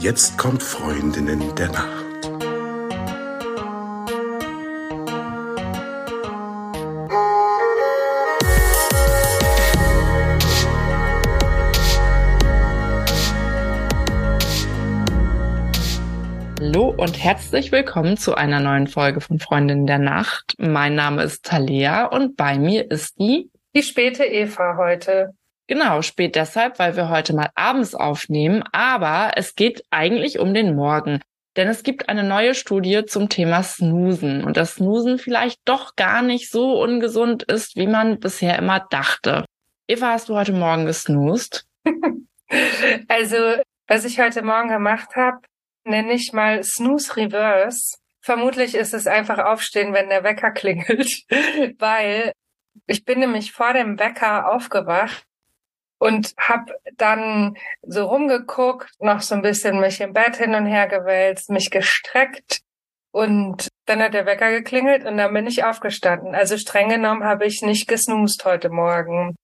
Jetzt kommt Freundinnen der Nacht. Hallo und herzlich willkommen zu einer neuen Folge von Freundinnen der Nacht. Mein Name ist Talea und bei mir ist die die späte Eva heute. Genau, spät deshalb, weil wir heute mal abends aufnehmen, aber es geht eigentlich um den Morgen. Denn es gibt eine neue Studie zum Thema Snoosen und dass Snoosen vielleicht doch gar nicht so ungesund ist, wie man bisher immer dachte. Eva, hast du heute Morgen gesnoost? also, was ich heute Morgen gemacht habe, nenne ich mal Snooze Reverse. Vermutlich ist es einfach aufstehen, wenn der Wecker klingelt, weil ich bin nämlich vor dem Wecker aufgewacht und habe dann so rumgeguckt, noch so ein bisschen mich im Bett hin und her gewälzt, mich gestreckt und dann hat der Wecker geklingelt und dann bin ich aufgestanden. Also streng genommen habe ich nicht gesnoost heute Morgen.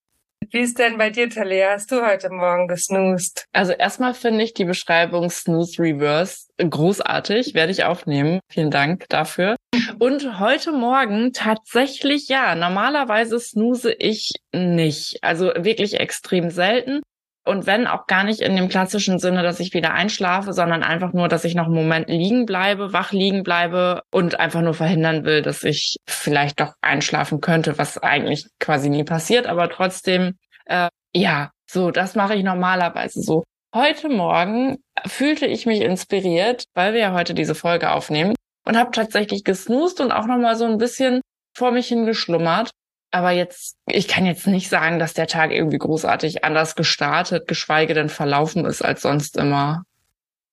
Wie ist denn bei dir, Talia? Hast du heute Morgen gesnoost? Also erstmal finde ich die Beschreibung Snooze Reverse großartig. Werde ich aufnehmen. Vielen Dank dafür. Und heute Morgen tatsächlich ja. Normalerweise snooze ich nicht. Also wirklich extrem selten. Und wenn auch gar nicht in dem klassischen Sinne, dass ich wieder einschlafe, sondern einfach nur, dass ich noch einen Moment liegen bleibe, wach liegen bleibe und einfach nur verhindern will, dass ich vielleicht doch einschlafen könnte, was eigentlich quasi nie passiert, aber trotzdem, äh, ja, so, das mache ich normalerweise so. Heute Morgen fühlte ich mich inspiriert, weil wir ja heute diese Folge aufnehmen und habe tatsächlich gesnoost und auch noch mal so ein bisschen vor mich hingeschlummert aber jetzt, ich kann jetzt nicht sagen, dass der Tag irgendwie großartig anders gestartet, geschweige denn verlaufen ist als sonst immer.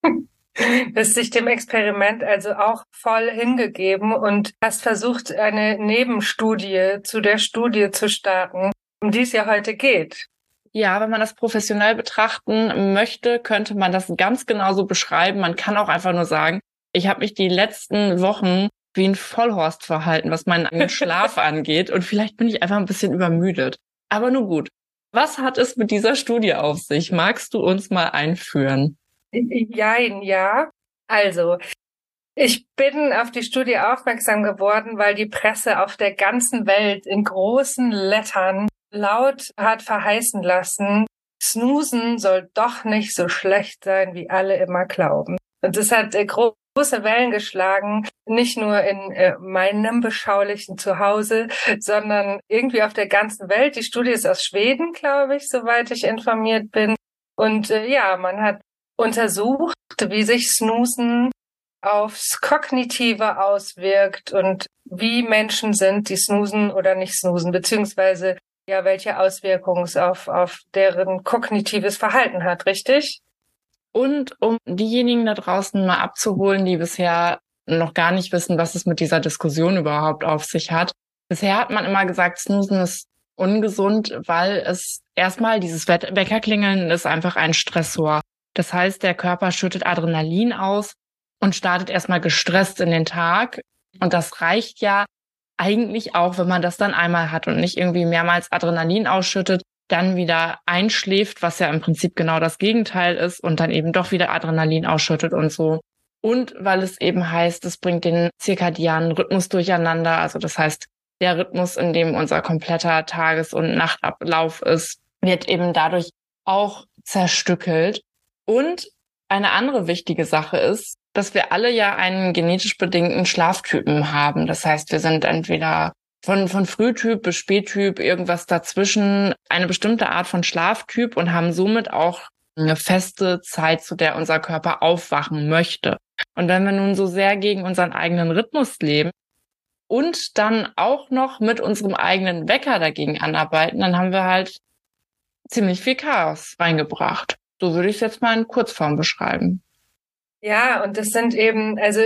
Du hast dich dem Experiment also auch voll hingegeben und hast versucht, eine Nebenstudie zu der Studie zu starten, um die es ja heute geht. Ja, wenn man das professionell betrachten möchte, könnte man das ganz genauso beschreiben. Man kann auch einfach nur sagen, ich habe mich die letzten Wochen wie ein Vollhorst verhalten, was meinen Schlaf angeht. Und vielleicht bin ich einfach ein bisschen übermüdet. Aber nun gut. Was hat es mit dieser Studie auf sich? Magst du uns mal einführen? Jein, ja. Also, ich bin auf die Studie aufmerksam geworden, weil die Presse auf der ganzen Welt in großen Lettern laut hat verheißen lassen, Snoosen soll doch nicht so schlecht sein, wie alle immer glauben. Und das hat äh, große Wellen geschlagen, nicht nur in äh, meinem beschaulichen Zuhause, sondern irgendwie auf der ganzen Welt. Die Studie ist aus Schweden, glaube ich, soweit ich informiert bin. Und äh, ja, man hat untersucht, wie sich Snoosen aufs Kognitive auswirkt und wie Menschen sind, die snoosen oder nicht snoosen, beziehungsweise ja, welche Auswirkungen es auf, auf deren kognitives Verhalten hat, richtig? Und um diejenigen da draußen mal abzuholen, die bisher noch gar nicht wissen, was es mit dieser Diskussion überhaupt auf sich hat. Bisher hat man immer gesagt, Snoosen ist ungesund, weil es erstmal dieses Weckerklingeln ist einfach ein Stressor. Das heißt, der Körper schüttet Adrenalin aus und startet erstmal gestresst in den Tag. Und das reicht ja eigentlich auch, wenn man das dann einmal hat und nicht irgendwie mehrmals Adrenalin ausschüttet, dann wieder einschläft, was ja im Prinzip genau das Gegenteil ist und dann eben doch wieder Adrenalin ausschüttet und so. Und weil es eben heißt, es bringt den zirkadianen Rhythmus durcheinander. Also das heißt, der Rhythmus, in dem unser kompletter Tages- und Nachtablauf ist, wird eben dadurch auch zerstückelt. Und eine andere wichtige Sache ist, dass wir alle ja einen genetisch bedingten Schlaftypen haben. Das heißt, wir sind entweder von, von Frühtyp bis Spättyp, irgendwas dazwischen, eine bestimmte Art von Schlaftyp und haben somit auch eine feste Zeit, zu der unser Körper aufwachen möchte. Und wenn wir nun so sehr gegen unseren eigenen Rhythmus leben und dann auch noch mit unserem eigenen Wecker dagegen anarbeiten, dann haben wir halt ziemlich viel Chaos reingebracht. So würde ich es jetzt mal in Kurzform beschreiben. Ja, und das sind eben, also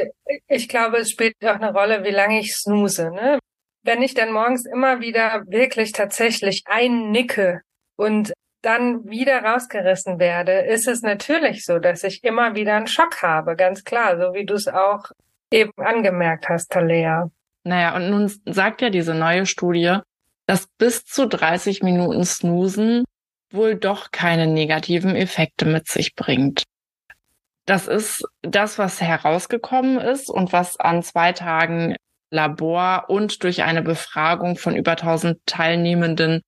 ich glaube, es spielt auch eine Rolle, wie lange ich snooze. Ne? Wenn ich dann morgens immer wieder wirklich tatsächlich einnicke und dann wieder rausgerissen werde, ist es natürlich so, dass ich immer wieder einen Schock habe, ganz klar, so wie du es auch eben angemerkt hast, Talea. Naja, und nun sagt ja diese neue Studie, dass bis zu 30 Minuten Snoosen wohl doch keine negativen Effekte mit sich bringt. Das ist das, was herausgekommen ist und was an zwei Tagen Labor und durch eine Befragung von über 1000 Teilnehmenden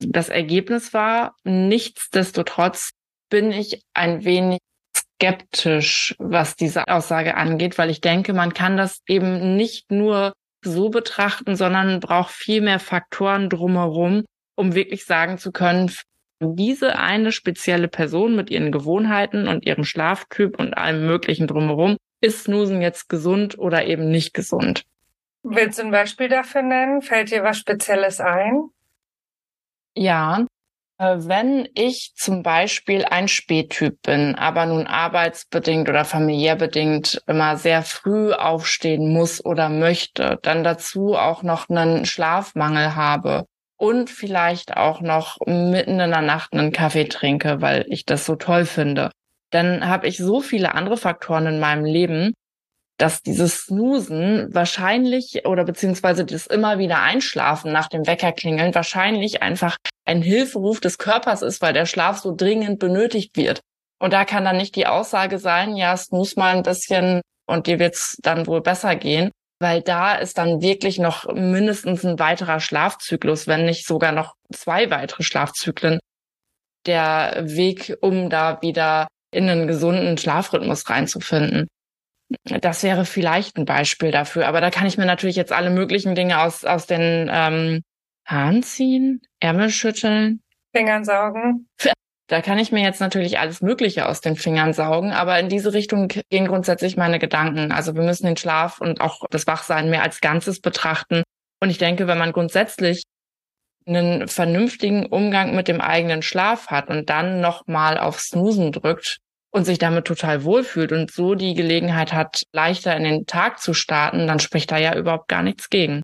das Ergebnis war. Nichtsdestotrotz bin ich ein wenig skeptisch, was diese Aussage angeht, weil ich denke, man kann das eben nicht nur so betrachten, sondern braucht viel mehr Faktoren drumherum, um wirklich sagen zu können, diese eine spezielle Person mit ihren Gewohnheiten und ihrem Schlaftyp und allem Möglichen drumherum, ist Snoosen jetzt gesund oder eben nicht gesund? Willst du ein Beispiel dafür nennen? Fällt dir was Spezielles ein? Ja, äh, wenn ich zum Beispiel ein Spättyp bin, aber nun arbeitsbedingt oder familiär bedingt immer sehr früh aufstehen muss oder möchte, dann dazu auch noch einen Schlafmangel habe und vielleicht auch noch mitten in der Nacht einen Kaffee trinke, weil ich das so toll finde, dann habe ich so viele andere Faktoren in meinem Leben, dass dieses Snoosen wahrscheinlich oder beziehungsweise das immer wieder Einschlafen nach dem Wecker klingeln wahrscheinlich einfach ein Hilferuf des Körpers ist, weil der Schlaf so dringend benötigt wird. Und da kann dann nicht die Aussage sein, ja, snooze mal ein bisschen und dir wird's dann wohl besser gehen, weil da ist dann wirklich noch mindestens ein weiterer Schlafzyklus, wenn nicht sogar noch zwei weitere Schlafzyklen der Weg, um da wieder in einen gesunden Schlafrhythmus reinzufinden. Das wäre vielleicht ein Beispiel dafür. Aber da kann ich mir natürlich jetzt alle möglichen Dinge aus, aus den ähm, Haaren ziehen, Ärmel schütteln. Fingern saugen. Da kann ich mir jetzt natürlich alles Mögliche aus den Fingern saugen, aber in diese Richtung gehen grundsätzlich meine Gedanken. Also wir müssen den Schlaf und auch das Wachsein mehr als Ganzes betrachten. Und ich denke, wenn man grundsätzlich einen vernünftigen Umgang mit dem eigenen Schlaf hat und dann nochmal auf Snoosen drückt, und sich damit total wohlfühlt und so die Gelegenheit hat, leichter in den Tag zu starten, dann spricht da ja überhaupt gar nichts gegen.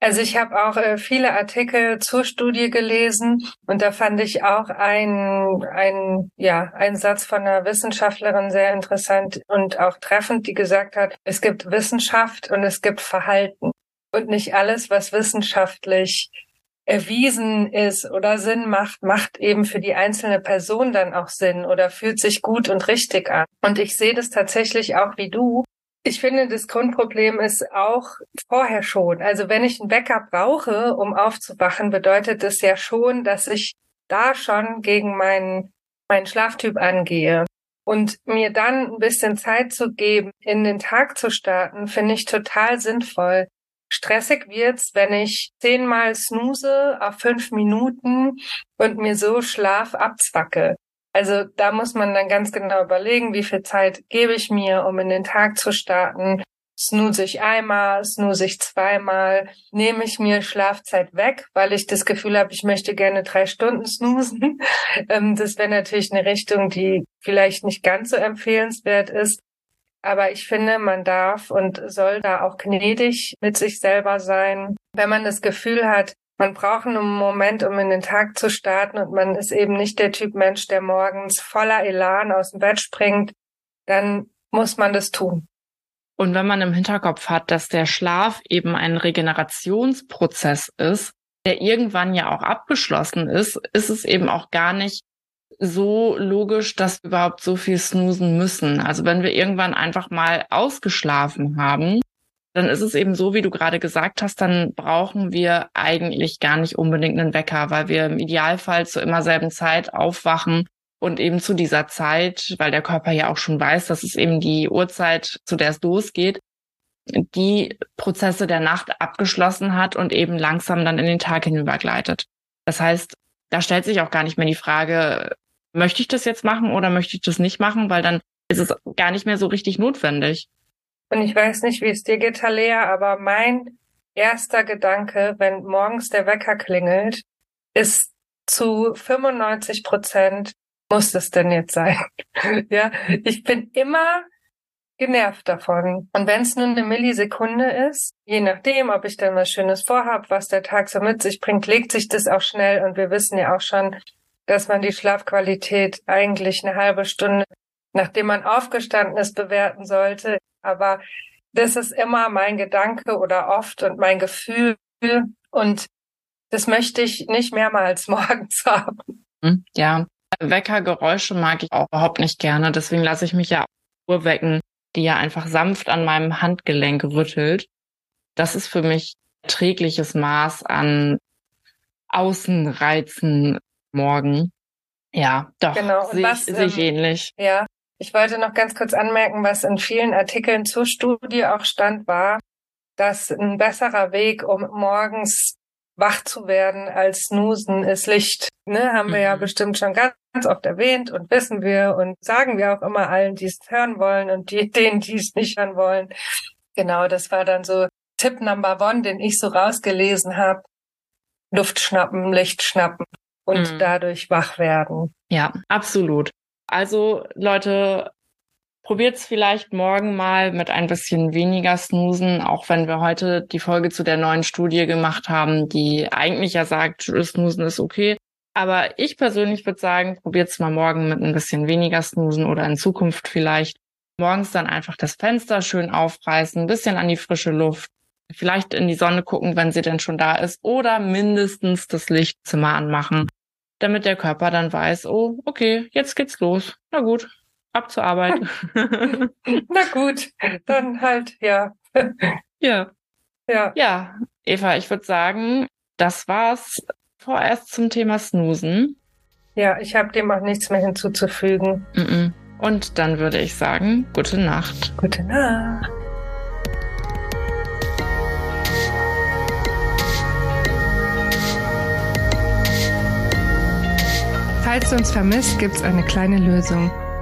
Also ich habe auch äh, viele Artikel zur Studie gelesen und da fand ich auch ein, ein, ja, ein Satz von einer Wissenschaftlerin sehr interessant und auch treffend, die gesagt hat, es gibt Wissenschaft und es gibt Verhalten. Und nicht alles, was wissenschaftlich erwiesen ist oder Sinn macht, macht eben für die einzelne Person dann auch Sinn oder fühlt sich gut und richtig an. Und ich sehe das tatsächlich auch wie du. Ich finde, das Grundproblem ist auch vorher schon. Also wenn ich einen Backup brauche, um aufzuwachen, bedeutet das ja schon, dass ich da schon gegen meinen, meinen Schlaftyp angehe. Und mir dann ein bisschen Zeit zu geben, in den Tag zu starten, finde ich total sinnvoll. Stressig wird's, wenn ich zehnmal snooze auf fünf Minuten und mir so Schlaf abzwacke. Also da muss man dann ganz genau überlegen, wie viel Zeit gebe ich mir, um in den Tag zu starten. Snooze ich einmal, snooze ich zweimal, nehme ich mir Schlafzeit weg, weil ich das Gefühl habe, ich möchte gerne drei Stunden snoosen. Ähm, das wäre natürlich eine Richtung, die vielleicht nicht ganz so empfehlenswert ist. Aber ich finde, man darf und soll da auch gnädig mit sich selber sein. Wenn man das Gefühl hat, man braucht einen Moment, um in den Tag zu starten und man ist eben nicht der Typ Mensch, der morgens voller Elan aus dem Bett springt, dann muss man das tun. Und wenn man im Hinterkopf hat, dass der Schlaf eben ein Regenerationsprozess ist, der irgendwann ja auch abgeschlossen ist, ist es eben auch gar nicht so logisch, dass wir überhaupt so viel snoosen müssen. Also wenn wir irgendwann einfach mal ausgeschlafen haben, dann ist es eben so, wie du gerade gesagt hast, dann brauchen wir eigentlich gar nicht unbedingt einen Wecker, weil wir im Idealfall zu immer selben Zeit aufwachen und eben zu dieser Zeit, weil der Körper ja auch schon weiß, dass es eben die Uhrzeit, zu der es losgeht, die Prozesse der Nacht abgeschlossen hat und eben langsam dann in den Tag hinübergleitet. Das heißt, da stellt sich auch gar nicht mehr die Frage, möchte ich das jetzt machen oder möchte ich das nicht machen, weil dann ist es gar nicht mehr so richtig notwendig. Und ich weiß nicht, wie es dir geht, Talea, aber mein erster Gedanke, wenn morgens der Wecker klingelt, ist zu 95 Prozent, muss das denn jetzt sein? ja, ich bin immer genervt davon. Und wenn es nur eine Millisekunde ist, je nachdem, ob ich dann was Schönes vorhab, was der Tag so mit sich bringt, legt sich das auch schnell. Und wir wissen ja auch schon, dass man die Schlafqualität eigentlich eine halbe Stunde, nachdem man aufgestanden ist, bewerten sollte. Aber das ist immer mein Gedanke oder oft und mein Gefühl. Und das möchte ich nicht mehrmals morgens haben. Hm, ja, Weckergeräusche mag ich auch überhaupt nicht gerne. Deswegen lasse ich mich ja Uhr wecken, die ja einfach sanft an meinem Handgelenk rüttelt. Das ist für mich erträgliches Maß an Außenreizen morgen. Ja, doch, Genau. Und sehe ich, was, sehe ich ähm, ähnlich. Ja, ich wollte noch ganz kurz anmerken, was in vielen Artikeln zur Studie auch stand, war, dass ein besserer Weg, um morgens wach zu werden als Snoosen, ist Licht. Ne, haben wir ja Mhm. bestimmt schon ganz, ganz oft erwähnt und wissen wir und sagen wir auch immer allen, die es hören wollen und die, denen, die es nicht hören wollen. Genau, das war dann so Tipp Number One, den ich so rausgelesen habe. Luft schnappen, Licht schnappen und Mhm. dadurch wach werden. Ja, absolut. Also Leute, probiert's vielleicht morgen mal mit ein bisschen weniger Snoosen, auch wenn wir heute die Folge zu der neuen Studie gemacht haben, die eigentlich ja sagt, Snoosen ist okay. Aber ich persönlich würde sagen, probiert's mal morgen mit ein bisschen weniger Snoosen oder in Zukunft vielleicht. Morgens dann einfach das Fenster schön aufreißen, ein bisschen an die frische Luft, vielleicht in die Sonne gucken, wenn sie denn schon da ist, oder mindestens das Lichtzimmer anmachen damit der Körper dann weiß, oh, okay, jetzt geht's los. Na gut, ab zur Arbeit. Na gut, dann halt, ja. ja. Ja, Ja, Eva, ich würde sagen, das war's vorerst zum Thema Snoosen. ja, ich habe dem auch nichts mehr hinzuzufügen. Und dann würde ich sagen, gute Nacht. Gute Nacht. Falls du uns vermisst, gibt's eine kleine Lösung.